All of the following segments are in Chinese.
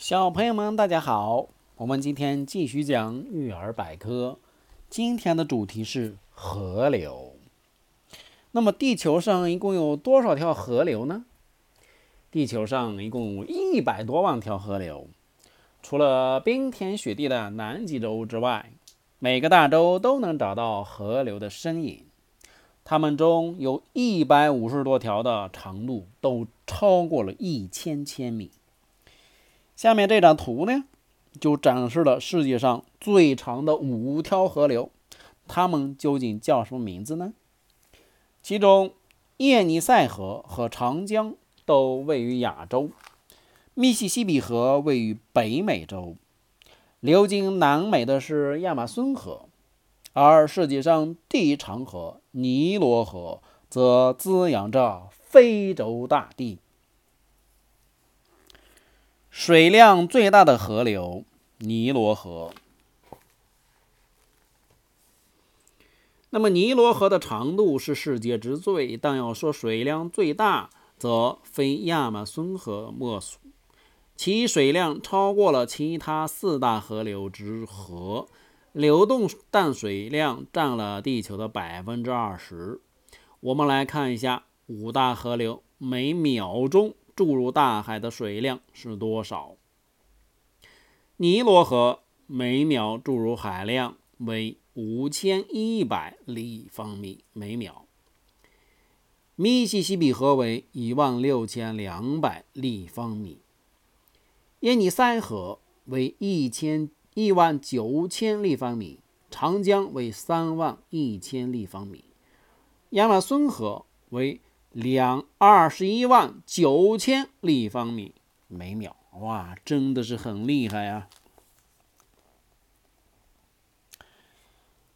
小朋友们，大家好！我们今天继续讲《育儿百科》，今天的主题是河流。那么，地球上一共有多少条河流呢？地球上一共一百多万条河流。除了冰天雪地的南极洲之外，每个大洲都能找到河流的身影。它们中有一百五十多条的长度都超过了一千千米。下面这张图呢，就展示了世界上最长的五条河流，它们究竟叫什么名字呢？其中，叶尼塞河和长江都位于亚洲，密西西比河位于北美洲，流经南美的是亚马孙河，而世界上第一长河尼罗河则滋养着非洲大地。水量最大的河流尼罗河。那么，尼罗河的长度是世界之最，但要说水量最大，则非亚马孙河莫属。其水量超过了其他四大河流之和，流动淡水量占了地球的百分之二十。我们来看一下五大河流每秒钟。注入大海的水量是多少？尼罗河每秒注入海量为五千一百立方米每秒，密西西比河为一万六千两百立方米，耶尼塞河为一千一万九千立方米，长江为三万一千立方米，亚马孙河为。两二十一万九千立方米每秒，哇，真的是很厉害呀！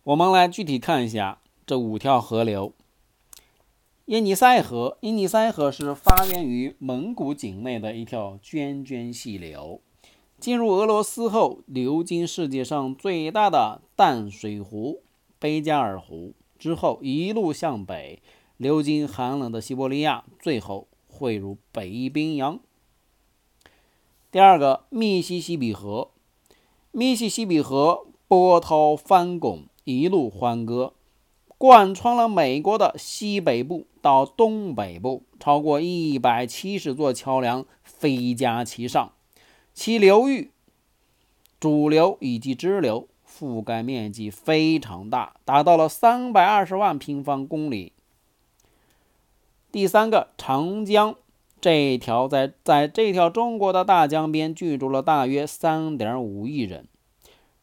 我们来具体看一下这五条河流。耶尼塞河，耶尼塞河是发源于蒙古境内的一条涓涓细流，进入俄罗斯后，流经世界上最大的淡水湖贝加尔湖之后，一路向北。流经寒冷的西伯利亚，最后汇入北冰洋。第二个，密西西比河，密西西比河波涛翻滚，一路欢歌，贯穿了美国的西北部到东北部，超过一百七十座桥梁飞架其上，其流域主流以及支流覆盖面积非常大，达到了三百二十万平方公里。第三个长江，这条在在这条中国的大江边居住了大约三点五亿人。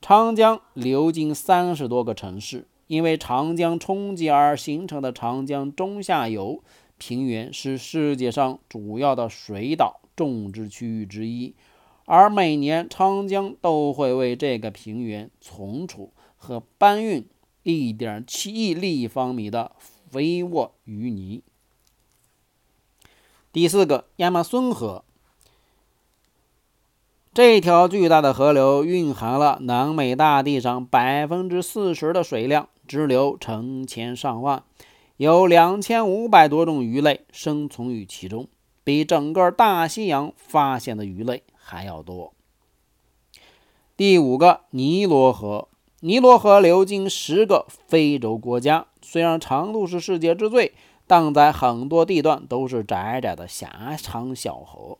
长江流经三十多个城市，因为长江冲击而形成的长江中下游平原是世界上主要的水稻种植区域之一，而每年长江都会为这个平原存储和搬运一点七亿立方米的肥沃淤泥。第四个，亚马孙河，这条巨大的河流蕴含了南美大地上百分之四十的水量，支流成千上万，有两千五百多种鱼类生存于其中，比整个大西洋发现的鱼类还要多。第五个，尼罗河，尼罗河流经十个非洲国家，虽然长度是世界之最。但在很多地段都是窄窄的狭长小河，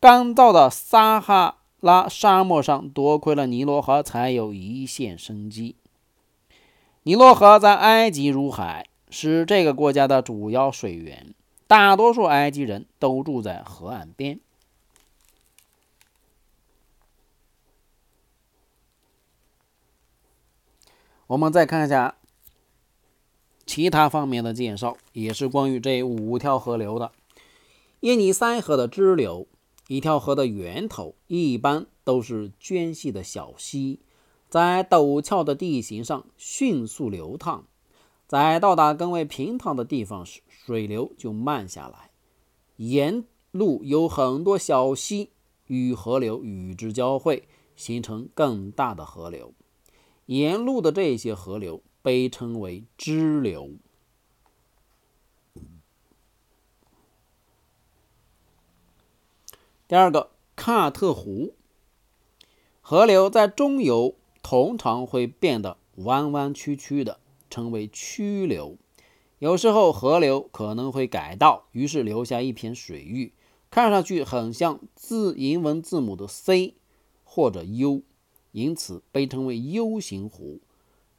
干燥的撒哈拉沙漠上，多亏了尼罗河才有一线生机。尼罗河在埃及入海，是这个国家的主要水源，大多数埃及人都住在河岸边。我们再看一下。其他方面的介绍也是关于这五条河流的。耶尼塞河的支流，一条河的源头一般都是涓细的小溪，在陡峭的地形上迅速流淌，在到达更为平坦的地方时，水流就慢下来。沿路有很多小溪与河流与之交汇，形成更大的河流。沿路的这些河流。被称为支流。第二个，喀特湖，河流在中游通常会变得弯弯曲曲的，称为曲流。有时候河流可能会改道，于是留下一片水域，看上去很像字英文字母的 C 或者 U，因此被称为 U 型湖。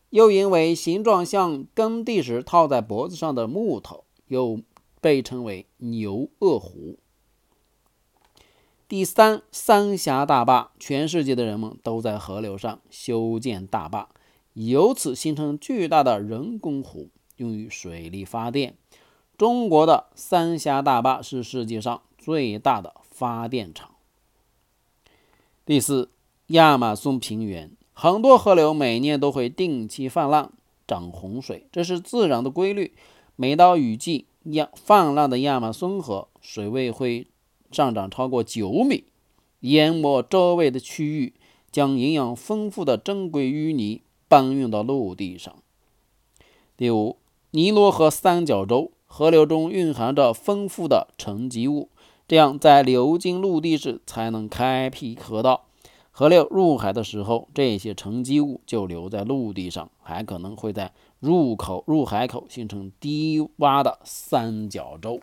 又因为形状像耕地时套在脖子上的木头，又被称为牛轭湖。第三，三峡大坝，全世界的人们都在河流上修建大坝，由此形成巨大的人工湖。用于水力发电。中国的三峡大坝是世界上最大的发电厂。第四，亚马逊平原很多河流每年都会定期泛滥、涨洪水，这是自然的规律。每到雨季，亚泛滥的亚马逊河水位会上涨超过九米，淹没周围的区域，将营养丰富的珍贵淤泥搬运到陆地上。第五。尼罗河三角洲河流中蕴含着丰富的沉积物，这样在流经陆地时才能开辟河道。河流入海的时候，这些沉积物就留在陆地上，还可能会在入口入海口形成低洼的三角洲。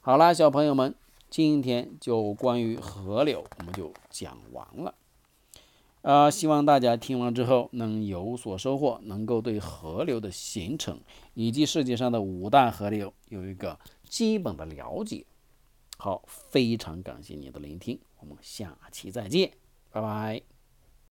好啦，小朋友们，今天就关于河流我们就讲完了。呃，希望大家听完之后能有所收获，能够对河流的形成以及世界上的五大河流有一个基本的了解。好，非常感谢你的聆听，我们下期再见，拜拜。